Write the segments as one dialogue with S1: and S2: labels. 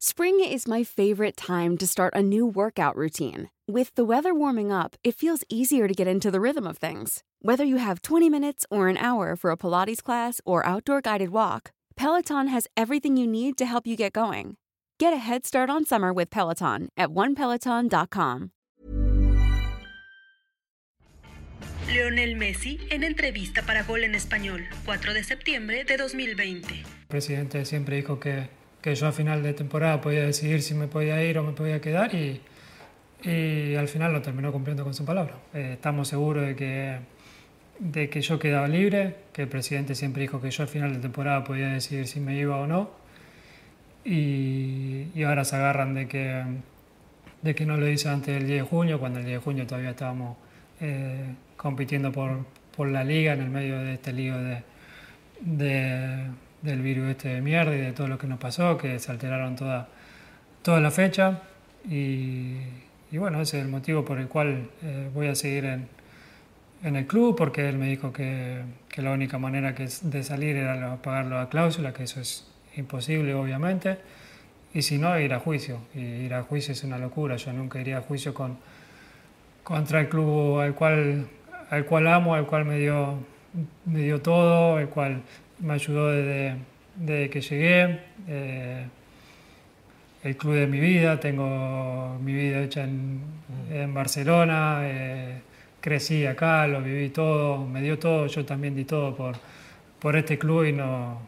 S1: Spring is my favorite time to start a new workout routine. With the weather warming up, it feels easier to get into the rhythm of things. Whether you have 20 minutes or an hour for a Pilates class or outdoor guided walk, Peloton has everything you need to help you get going. Get a head start on summer with Peloton at onepeloton.com.
S2: Lionel Messi en entrevista para Gol en Español, 4 de septiembre de 2020.
S3: El presidente siempre dijo que que yo a final de temporada podía decidir si me podía ir o me podía quedar y, y al final lo terminó cumpliendo con su palabra. Eh, estamos seguros de que, de que yo quedaba libre, que el presidente siempre dijo que yo al final de temporada podía decidir si me iba o no y, y ahora se agarran de que, de que no lo hice antes del 10 de junio, cuando el 10 de junio todavía estábamos eh, compitiendo por, por la liga en el medio de este lío de, de del virus este de mierda y de todo lo que nos pasó, que se alteraron toda, toda la fecha. Y, y bueno, ese es el motivo por el cual eh, voy a seguir en, en, el club, porque él me dijo que, que la única manera que de salir era pagarlo a cláusula, que eso es imposible, obviamente. Y si no, ir a juicio. Y ir a juicio es una locura. Yo nunca iría a juicio con, contra el club al cual, al cual amo, al cual me dio, me dio todo, el cual me ayudó desde, que llegué. Eh, el club de mi vida, tengo mi vida hecha en, Barcelona, eh, crecí acá, lo viví todo, me dio todo, yo también di todo por, por este club y, no,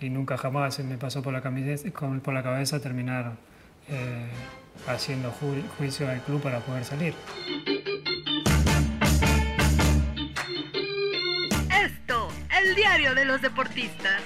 S3: y nunca jamás me pasó por la, por la cabeza terminar eh, haciendo juicio al club para poder salir.
S2: Diario de los deportistas.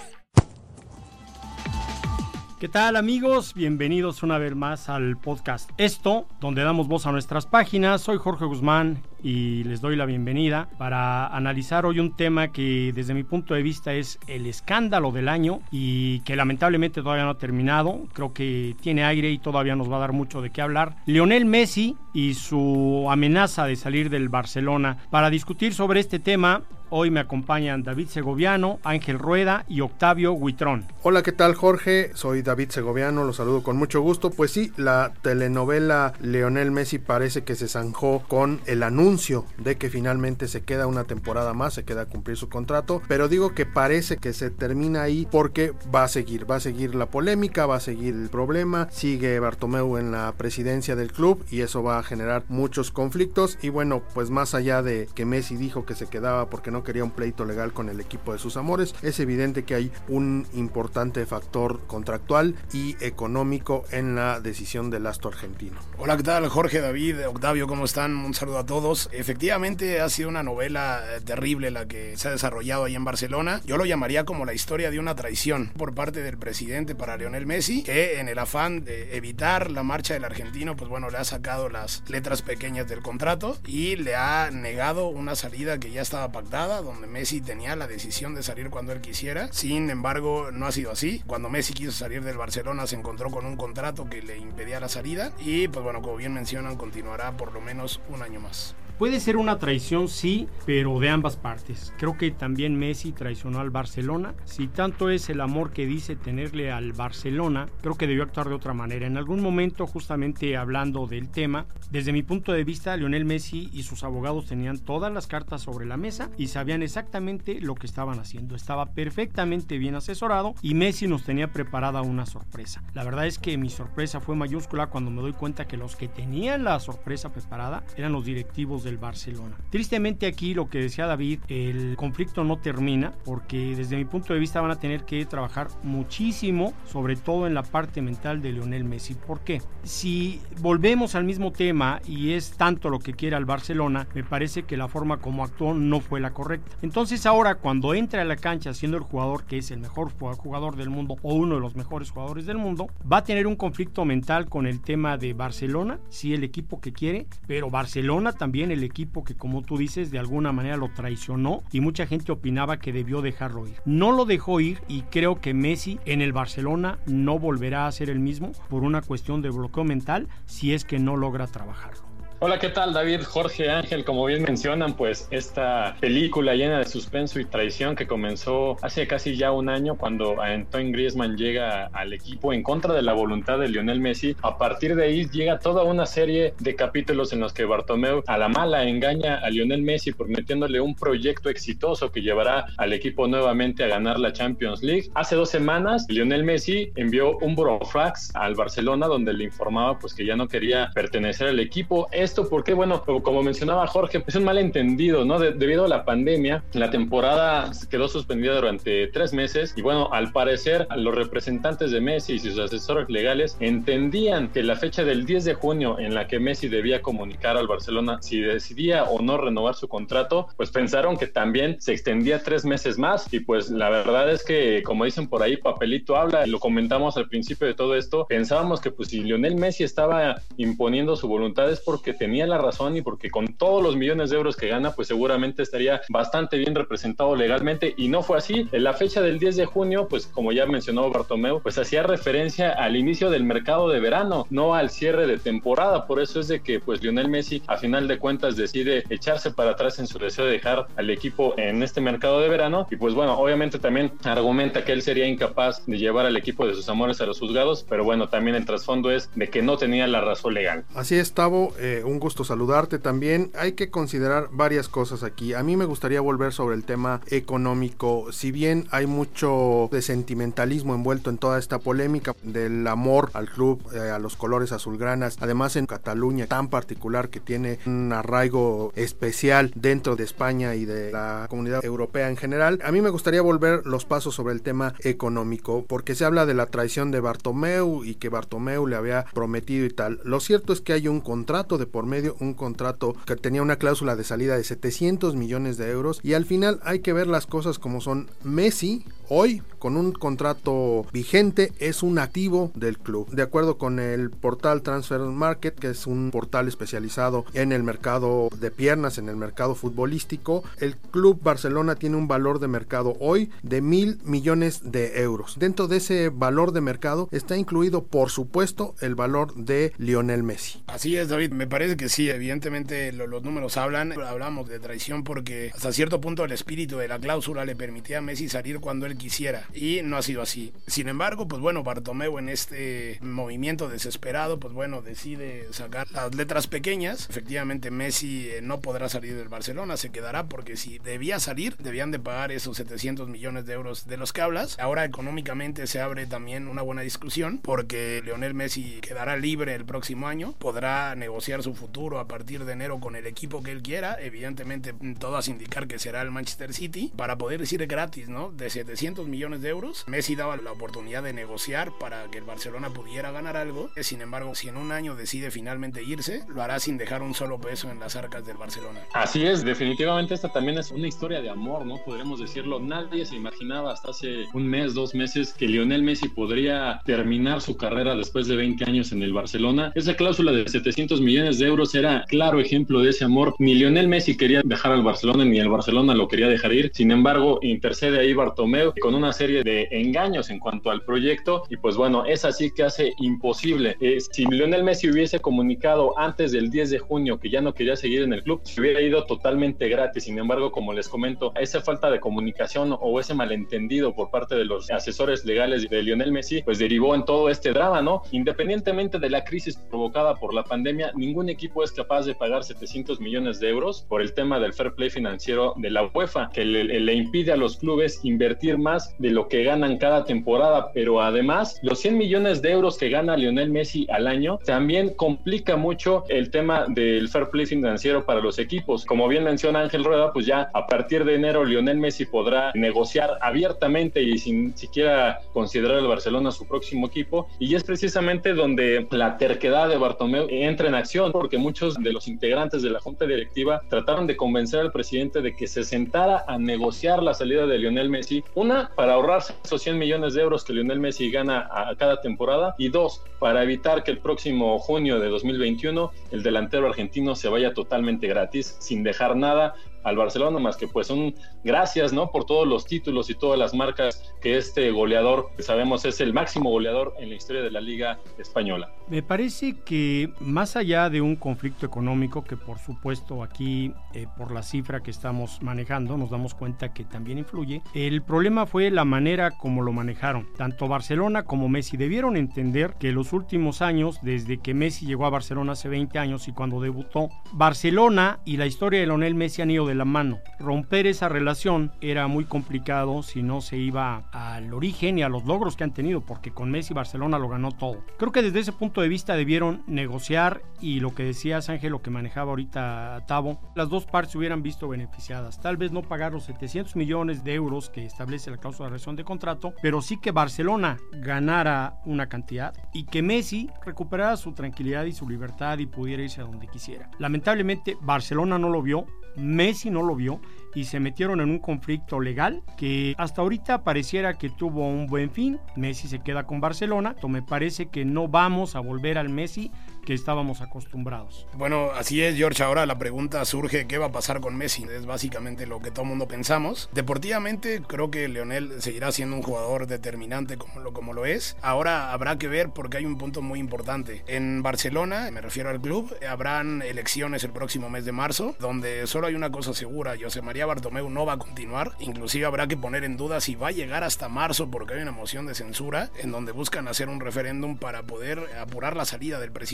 S4: ¿Qué tal amigos? Bienvenidos una vez más al podcast Esto, donde damos voz a nuestras páginas. Soy Jorge Guzmán y les doy la bienvenida para analizar hoy un tema que desde mi punto de vista es el escándalo del año y que lamentablemente todavía no ha terminado. Creo que tiene aire y todavía nos va a dar mucho de qué hablar. Lionel Messi y su amenaza de salir del Barcelona. Para discutir sobre este tema Hoy me acompañan David Segoviano, Ángel Rueda y Octavio Huitrón.
S5: Hola, ¿qué tal Jorge? Soy David Segoviano, los saludo con mucho gusto. Pues sí, la telenovela Leonel Messi parece que se zanjó con el anuncio de que finalmente se queda una temporada más, se queda a cumplir su contrato, pero digo que parece que se termina ahí porque va a seguir, va a seguir la polémica, va a seguir el problema, sigue Bartomeu en la presidencia del club y eso va a generar muchos conflictos y bueno, pues más allá de que Messi dijo que se quedaba porque no quería un pleito legal con el equipo de sus amores. Es evidente que hay un importante factor contractual y económico en la decisión del astro argentino.
S6: Hola, ¿qué tal? Jorge, David, Octavio, ¿cómo están? Un saludo a todos. Efectivamente ha sido una novela eh, terrible la que se ha desarrollado ahí en Barcelona. Yo lo llamaría como la historia de una traición por parte del presidente para Lionel Messi, que en el afán de evitar la marcha del argentino, pues bueno, le ha sacado las letras pequeñas del contrato y le ha negado una salida que ya estaba pactada donde Messi tenía la decisión de salir cuando él quisiera. Sin embargo, no ha sido así. Cuando Messi quiso salir del Barcelona se encontró con un contrato que le impedía la salida y pues bueno, como bien mencionan, continuará por lo menos un año más.
S4: Puede ser una traición, sí, pero de ambas partes. Creo que también Messi traicionó al Barcelona. Si tanto es el amor que dice tenerle al Barcelona, creo que debió actuar de otra manera. En algún momento, justamente hablando del tema, desde mi punto de vista, Lionel Messi y sus abogados tenían todas las cartas sobre la mesa y sabían exactamente lo que estaban haciendo. Estaba perfectamente bien asesorado y Messi nos tenía preparada una sorpresa. La verdad es que mi sorpresa fue mayúscula cuando me doy cuenta que los que tenían la sorpresa preparada eran los directivos del Barcelona. Tristemente aquí lo que decía David, el conflicto no termina porque desde mi punto de vista van a tener que trabajar muchísimo, sobre todo en la parte mental de Lionel Messi. ¿Por qué? Si volvemos al mismo tema y es tanto lo que quiere al Barcelona, me parece que la forma como actuó no fue la correcta. Entonces ahora cuando entra a la cancha siendo el jugador que es el mejor jugador del mundo o uno de los mejores jugadores del mundo, va a tener un conflicto mental con el tema de Barcelona, sí el equipo que quiere, pero Barcelona también el equipo que como tú dices de alguna manera lo traicionó y mucha gente opinaba que debió dejarlo ir. No lo dejó ir y creo que Messi en el Barcelona no volverá a ser el mismo por una cuestión de bloqueo mental si es que no logra trabajarlo.
S7: Hola, ¿qué tal David, Jorge, Ángel? Como bien mencionan, pues esta película llena de suspenso y traición que comenzó hace casi ya un año cuando Antoine Griezmann llega al equipo en contra de la voluntad de Lionel Messi. A partir de ahí llega toda una serie de capítulos en los que Bartomeu a la mala engaña a Lionel Messi prometiéndole un proyecto exitoso que llevará al equipo nuevamente a ganar la Champions League. Hace dos semanas, Lionel Messi envió un burofax al Barcelona donde le informaba pues que ya no quería pertenecer al equipo esto porque, bueno, como mencionaba Jorge, es un malentendido, ¿no? debido a la pandemia, la temporada quedó suspendida durante tres meses y, bueno, al parecer, los representantes de Messi y sus asesores legales entendían que la fecha del 10 de junio en la que Messi debía comunicar al Barcelona si decidía o no renovar su contrato, pues pensaron que también se extendía tres meses más y pues la verdad es que, como dicen por ahí, papelito habla, lo comentamos al principio de todo esto, pensábamos que pues si Lionel Messi estaba imponiendo su voluntad es porque tenía la razón y porque con todos los millones de euros que gana, pues seguramente estaría bastante bien representado legalmente y no fue así. En la fecha del 10 de junio, pues como ya mencionó Bartomeu, pues hacía referencia al inicio del mercado de verano, no al cierre de temporada. Por eso es de que pues Lionel Messi a final de cuentas decide echarse para atrás en su deseo de dejar al equipo en este mercado de verano y pues bueno, obviamente también argumenta que él sería incapaz de llevar al equipo de sus amores a los juzgados, pero bueno, también el trasfondo es de que no tenía la razón legal.
S5: Así es, Tavo, eh, gusto saludarte también. Hay que considerar varias cosas aquí. A mí me gustaría volver sobre el tema económico. Si bien hay mucho de sentimentalismo envuelto en toda esta polémica del amor al club, eh, a los colores azulgranas, además en Cataluña tan particular que tiene un arraigo especial dentro de España y de la comunidad europea en general, a mí me gustaría volver los pasos sobre el tema económico, porque se habla de la traición de Bartomeu y que Bartomeu le había prometido y tal. Lo cierto es que hay un contrato de por medio, un contrato que tenía una cláusula de salida de 700 millones de euros y al final hay que ver las cosas como son. Messi hoy con un contrato vigente es un activo del club. De acuerdo con el portal Transfer Market, que es un portal especializado en el mercado de piernas, en el mercado futbolístico, el club Barcelona tiene un valor de mercado hoy de mil millones de euros. Dentro de ese valor de mercado está incluido, por supuesto, el valor de Lionel Messi.
S6: Así es, David. Me parece que sí, evidentemente los números hablan. Hablamos de traición porque hasta cierto punto el espíritu de la cláusula le permitía a Messi salir cuando él quisiera y no ha sido así. Sin embargo, pues bueno, Bartomeu en este movimiento desesperado, pues bueno, decide sacar las letras pequeñas. Efectivamente, Messi eh, no podrá salir del Barcelona, se quedará porque si debía salir, debían de pagar esos 700 millones de euros de los que hablas. Ahora económicamente se abre también una buena discusión porque Leonel Messi quedará libre el próximo año, podrá negociar su futuro a partir de enero con el equipo que él quiera, evidentemente todas indicar que será el Manchester City, para poder decir gratis, ¿no? De 700 millones de euros, Messi daba la oportunidad de negociar para que el Barcelona pudiera ganar algo. Sin embargo, si en un año decide finalmente irse, lo hará sin dejar un solo peso en las arcas del Barcelona.
S7: Así es, definitivamente esta también es una historia de amor, ¿no? Podremos decirlo. Nadie se imaginaba hasta hace un mes, dos meses, que Lionel Messi podría terminar su carrera después de 20 años en el Barcelona. Esa cláusula de 700 millones de euros era claro ejemplo de ese amor. Ni Lionel Messi quería dejar al Barcelona, ni el Barcelona lo quería dejar ir. Sin embargo, intercede ahí Bartomeu con una serie de engaños en cuanto al proyecto y pues bueno, es así que hace imposible. Eh, si Lionel Messi hubiese comunicado antes del 10 de junio que ya no quería seguir en el club, se hubiera ido totalmente gratis. Sin embargo, como les comento, esa falta de comunicación o ese malentendido por parte de los asesores legales de Lionel Messi, pues derivó en todo este drama, ¿no? Independientemente de la crisis provocada por la pandemia, ningún equipo es capaz de pagar 700 millones de euros por el tema del fair play financiero de la UEFA, que le, le impide a los clubes invertir más de lo que ganan cada temporada, pero además los 100 millones de euros que gana Lionel Messi al año también complica mucho el tema del fair play financiero para los equipos. Como bien menciona Ángel Rueda, pues ya a partir de enero Lionel Messi podrá negociar abiertamente y sin siquiera considerar el Barcelona su próximo equipo. Y es precisamente donde la terquedad de Bartomeu entra en acción porque muchos de los integrantes de la junta directiva trataron de convencer al presidente de que se sentara a negociar la salida de Lionel Messi, una para ahorrarse esos 100 millones de euros que Lionel Messi gana a cada temporada. Y dos, para evitar que el próximo junio de 2021 el delantero argentino se vaya totalmente gratis sin dejar nada al Barcelona, más que pues un gracias, ¿no? Por todos los títulos y todas las marcas que este goleador, que sabemos es el máximo goleador en la historia de la Liga Española.
S4: Me parece que más allá de un conflicto económico, que por supuesto aquí eh, por la cifra que estamos manejando nos damos cuenta que también influye, el problema fue la manera como lo manejaron. Tanto Barcelona como Messi debieron entender que los últimos años, desde que Messi llegó a Barcelona hace 20 años y cuando debutó, Barcelona y la historia de Lionel Messi han ido de la mano. Romper esa relación era muy complicado si no se iba al origen y a los logros que han tenido, porque con Messi Barcelona lo ganó todo. Creo que desde ese punto de vista debieron negociar y lo que decías Ángel, lo que manejaba ahorita Tavo, las dos partes hubieran visto beneficiadas. Tal vez no pagar los 700 millones de euros que establece la cláusula de rescisión de contrato, pero sí que Barcelona ganara una cantidad y que Messi recuperara su tranquilidad y su libertad y pudiera irse a donde quisiera. Lamentablemente Barcelona no lo vio, Messi no lo vio y se metieron en un conflicto legal que hasta ahorita pareciera que tuvo un buen fin. Messi se queda con Barcelona, me parece que no vamos a volver al Messi que estábamos acostumbrados.
S6: Bueno, así es, George. Ahora la pregunta surge, ¿qué va a pasar con Messi? Es básicamente lo que todo el mundo pensamos. Deportivamente, creo que Leonel seguirá siendo un jugador determinante como lo, como lo es. Ahora habrá que ver porque hay un punto muy importante. En Barcelona, me refiero al club, habrán elecciones el próximo mes de marzo, donde solo hay una cosa segura, José María Bartomeu no va a continuar. Inclusive habrá que poner en duda si va a llegar hasta marzo porque hay una moción de censura en donde buscan hacer un referéndum para poder apurar la salida del presidente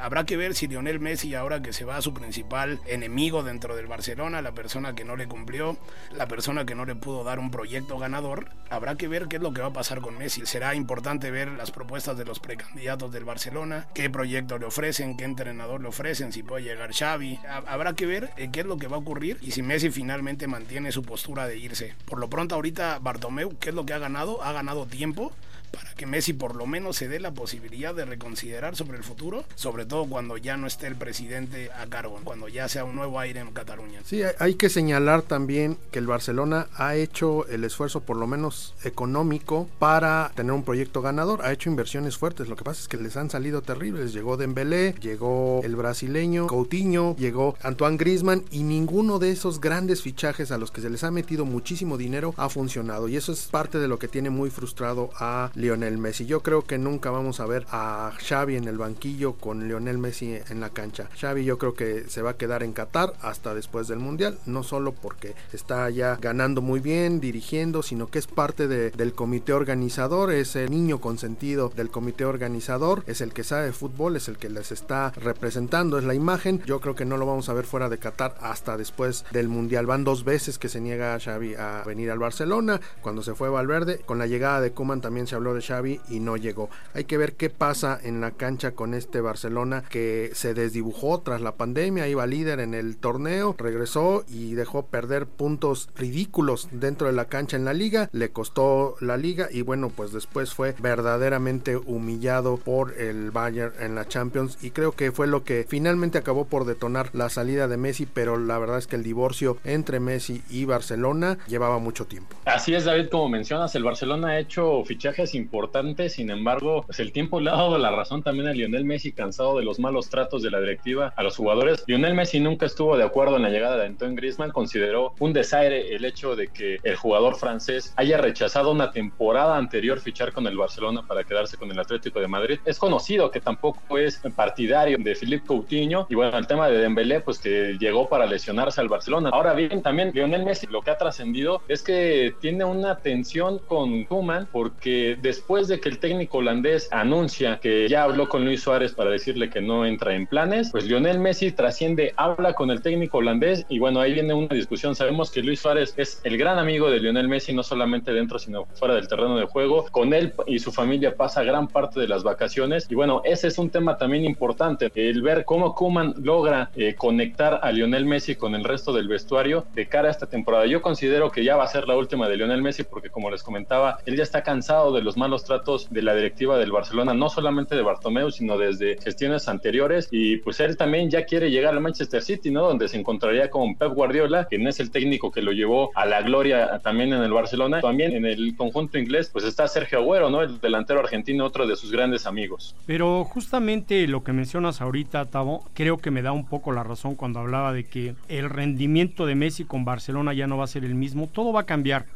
S6: Habrá que ver si Lionel Messi, ahora que se va a su principal enemigo dentro del Barcelona, la persona que no le cumplió, la persona que no le pudo dar un proyecto ganador, habrá que ver qué es lo que va a pasar con Messi. Será importante ver las propuestas de los precandidatos del Barcelona, qué proyecto le ofrecen, qué entrenador le ofrecen, si puede llegar Xavi. Habrá que ver eh, qué es lo que va a ocurrir y si Messi finalmente mantiene su postura de irse. Por lo pronto ahorita Bartomeu, ¿qué es lo que ha ganado? Ha ganado tiempo para que Messi por lo menos se dé la posibilidad de reconsiderar sobre el futuro, sobre todo cuando ya no esté el presidente a cargo, cuando ya sea un nuevo aire en Cataluña.
S5: Sí, hay que señalar también que el Barcelona ha hecho el esfuerzo por lo menos económico para tener un proyecto ganador, ha hecho inversiones fuertes, lo que pasa es que les han salido terribles, llegó Dembélé, llegó el brasileño Coutinho, llegó Antoine Griezmann y ninguno de esos grandes fichajes a los que se les ha metido muchísimo dinero ha funcionado. Y eso es parte de lo que tiene muy frustrado a Lionel Messi. Yo creo que nunca vamos a ver a Xavi en el banquillo con Lionel Messi en la cancha. Xavi yo creo que se va a quedar en Qatar hasta después del Mundial, no solo porque está ya ganando muy bien, dirigiendo, sino que es parte del comité organizador, es el niño consentido del comité organizador, es el que sabe de fútbol, es el que les está representando, es la imagen. Yo creo que no lo vamos a ver fuera de Qatar hasta después del Mundial. Van dos veces que se niega a Xavi a venir al Barcelona, cuando se fue Valverde, con la llegada de Kuman también se habló de Xavi y no llegó. Hay que ver qué pasa en la cancha con este Barcelona que se desdibujó tras la pandemia, iba líder en el torneo, regresó y dejó perder puntos ridículos dentro de la cancha en la liga, le costó la liga y bueno, pues después fue verdaderamente humillado por el Bayern en la Champions y creo que fue lo que finalmente acabó por detonar la salida de Messi, pero la verdad es que el divorcio entre Messi y Barcelona llevaba mucho tiempo.
S7: Así es, David, como mencionas, el Barcelona ha hecho fichajes importante, sin embargo, pues el tiempo le ha dado la razón también a Lionel Messi, cansado de los malos tratos de la directiva a los jugadores. Lionel Messi nunca estuvo de acuerdo en la llegada de Antoine Griezmann, consideró un desaire el hecho de que el jugador francés haya rechazado una temporada anterior fichar con el Barcelona para quedarse con el Atlético de Madrid. Es conocido que tampoco es partidario de Philippe Coutinho y bueno, el tema de Dembélé pues que llegó para lesionarse al Barcelona. Ahora bien, también Lionel Messi lo que ha trascendido es que tiene una tensión con Koeman porque después de que el técnico holandés anuncia que ya habló con Luis Suárez para decirle que no entra en planes, pues Lionel Messi trasciende, habla con el técnico holandés y bueno, ahí viene una discusión. Sabemos que Luis Suárez es el gran amigo de Lionel Messi, no solamente dentro, sino fuera del terreno de juego. Con él y su familia pasa gran parte de las vacaciones y bueno, ese es un tema también importante, el ver cómo Kuman logra eh, conectar a Lionel Messi con el resto del vestuario de cara a esta temporada. Yo considero que ya va a ser la última de Lionel Messi porque como les comentaba, él ya está cansado de los malos tratos de la directiva del Barcelona, no solamente de Bartomeu, sino desde gestiones anteriores. Y pues él también ya quiere llegar al Manchester City, ¿no? Donde se encontraría con Pep Guardiola, quien es el técnico que lo llevó a la gloria también en el Barcelona. También en el conjunto inglés, pues está Sergio Agüero, ¿no? El delantero argentino, otro de sus grandes amigos.
S4: Pero justamente lo que mencionas ahorita, Tavo, creo que me da un poco la razón cuando hablaba de que el rendimiento de Messi con Barcelona ya no va a ser el mismo. Todo va a cambiar.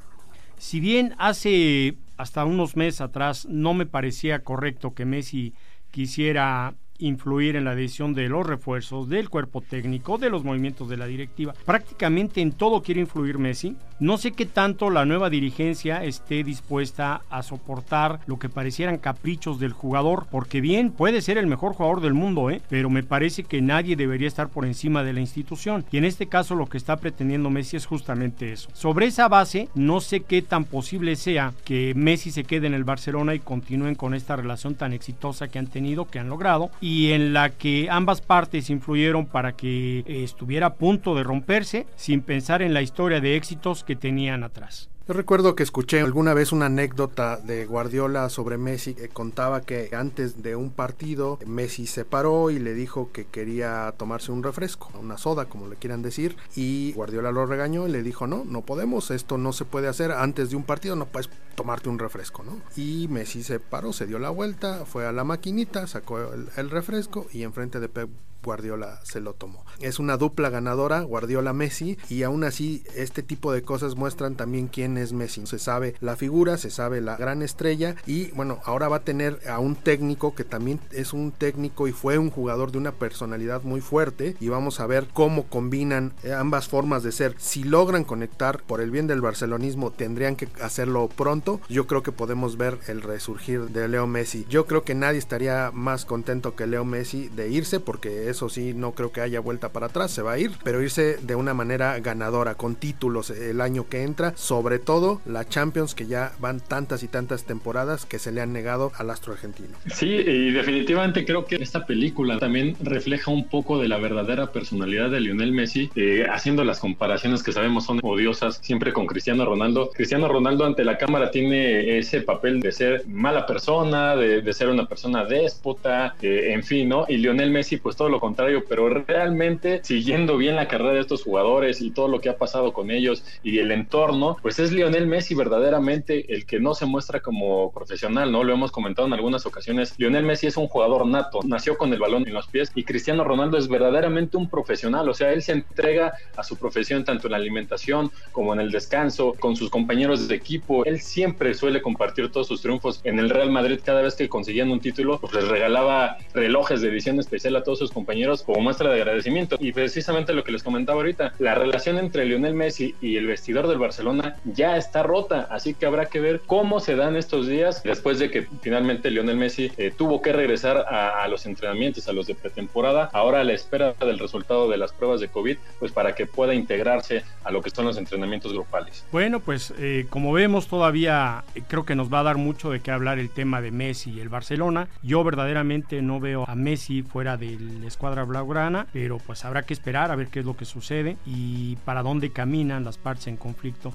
S4: Si bien hace hasta unos meses atrás no me parecía correcto que Messi quisiera influir en la decisión de los refuerzos, del cuerpo técnico, de los movimientos de la directiva. Prácticamente en todo quiere influir Messi. No sé qué tanto la nueva dirigencia esté dispuesta a soportar lo que parecieran caprichos del jugador, porque bien puede ser el mejor jugador del mundo, ¿eh? pero me parece que nadie debería estar por encima de la institución. Y en este caso lo que está pretendiendo Messi es justamente eso. Sobre esa base, no sé qué tan posible sea que Messi se quede en el Barcelona y continúen con esta relación tan exitosa que han tenido, que han logrado y en la que ambas partes influyeron para que eh, estuviera a punto de romperse sin pensar en la historia de éxitos que tenían atrás.
S5: Yo recuerdo que escuché alguna vez una anécdota de Guardiola sobre Messi que contaba que antes de un partido Messi se paró y le dijo que quería tomarse un refresco, una soda como le quieran decir, y Guardiola lo regañó y le dijo, no, no podemos, esto no se puede hacer antes de un partido, no puedes tomarte un refresco, ¿no? Y Messi se paró, se dio la vuelta, fue a la maquinita, sacó el, el refresco y enfrente de Pep Guardiola se lo tomó. Es una dupla ganadora, Guardiola-Messi, y aún así este tipo de cosas muestran también quién es Messi. Se sabe la figura, se sabe la gran estrella y bueno, ahora va a tener a un técnico que también es un técnico y fue un jugador de una personalidad muy fuerte y vamos a ver cómo combinan ambas formas de ser. Si logran conectar por el bien del barcelonismo, tendrían que hacerlo pronto. Yo creo que podemos ver el resurgir de Leo Messi. Yo creo que nadie estaría más contento que Leo Messi de irse porque eso sí, no creo que haya vuelta para atrás, se va a ir, pero irse de una manera ganadora, con títulos el año que entra, sobre todo la Champions, que ya van tantas y tantas temporadas que se le han negado al astro argentino.
S7: Sí, y definitivamente creo que esta película también refleja un poco de la verdadera personalidad de Lionel Messi, eh, haciendo las comparaciones que sabemos son odiosas siempre con Cristiano Ronaldo. Cristiano Ronaldo ante la cámara tiene ese papel de ser mala persona, de, ser una persona déspota, eh, en fin, ¿no? Y Lionel Messi, pues todo lo contrario, pero realmente siguiendo bien la carrera de estos jugadores y todo lo que ha pasado con ellos y el entorno, pues es Lionel Messi verdaderamente el que no se muestra como profesional, ¿no? Lo hemos comentado en algunas ocasiones. Lionel Messi es un jugador nato, nació con el balón en los pies y Cristiano Ronaldo es verdaderamente un profesional, o sea, él se entrega a su profesión tanto en la alimentación como en el descanso, con sus compañeros de equipo. Él siempre suele compartir todos sus triunfos en el Real Madrid cada vez que conseguían un título, pues les regalaba relojes de edición especial a todos sus compañeros como muestra de agradecimiento. Y precisamente lo que les comentaba ahorita, la relación entre Lionel Messi y el vestidor del Barcelona ya está rota, así que habrá que ver cómo se dan estos días después de que finalmente Lionel Messi eh, tuvo que regresar a, los entrenamientos, a los de pretemporada, ahora a la espera del resultado de las pruebas de COVID, pues para que pueda integrarse a lo que son los entrenamientos grupales.
S4: Bueno, pues eh, como vemos todavía eh, creo que nos va a dar mucho de qué hablar el tema de Messi y el Barcelona. Yo verdaderamente no veo a Messi fuera del escuadrón cuadra blaugrana, pero pues habrá que esperar a ver qué es lo que sucede y para dónde caminan las partes en conflicto.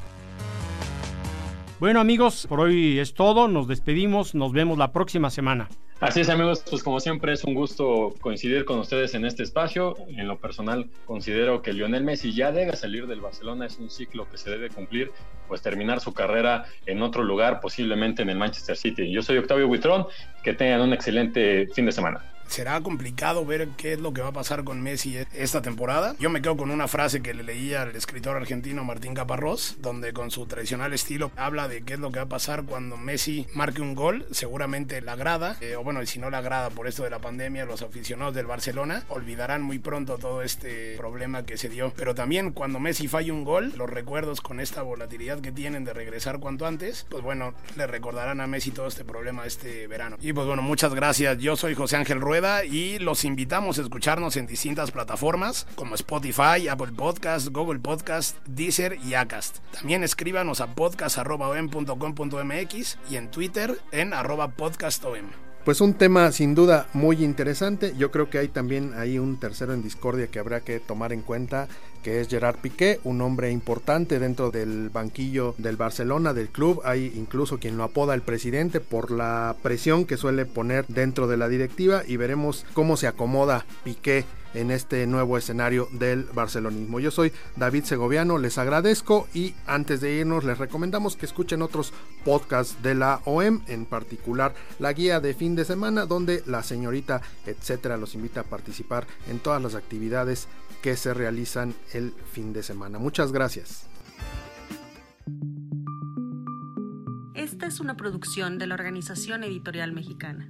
S4: Bueno amigos, por hoy es todo, nos despedimos, nos vemos la próxima semana.
S7: Así es amigos, pues como siempre es un gusto coincidir con ustedes en este espacio. En lo personal considero que Lionel Messi ya debe salir del Barcelona, es un ciclo que se debe cumplir, pues terminar su carrera en otro lugar, posiblemente en el Manchester City. Yo soy Octavio Buitrón, que tengan un excelente fin de semana
S6: será complicado ver qué es lo que va a pasar con Messi esta temporada. Yo me quedo con una frase que le leía al escritor argentino Martín Caparrós, donde con su tradicional estilo habla de qué es lo que va a pasar cuando Messi marque un gol. Seguramente la grada, eh, o bueno, si no la grada por esto de la pandemia, los aficionados del Barcelona olvidarán muy pronto todo este problema que se dio. Pero también cuando Messi falle un gol, los recuerdos con esta volatilidad que tienen de regresar cuanto antes, pues bueno, le recordarán a Messi todo este problema este verano. Y pues bueno, muchas gracias. Yo soy José Ángel Rueda y los invitamos a escucharnos en distintas plataformas como Spotify, Apple Podcast, Google Podcast, Deezer y Acast. También escríbanos a podcast.com.mx y en Twitter en arroba podcastom.
S5: Pues un tema sin duda muy interesante. Yo creo que hay también ahí un tercero en discordia que habrá que tomar en cuenta, que es Gerard Piqué, un hombre importante dentro del banquillo del Barcelona, del club. Hay incluso quien lo apoda el presidente por la presión que suele poner dentro de la directiva y veremos cómo se acomoda Piqué en este nuevo escenario del barcelonismo. Yo soy David Segoviano, les agradezco y antes de irnos les recomendamos que escuchen otros podcasts de la OEM, en particular la guía de fin de semana donde la señorita etcétera los invita a participar en todas las actividades que se realizan el fin de semana. Muchas gracias.
S2: Esta es una producción de la Organización Editorial Mexicana.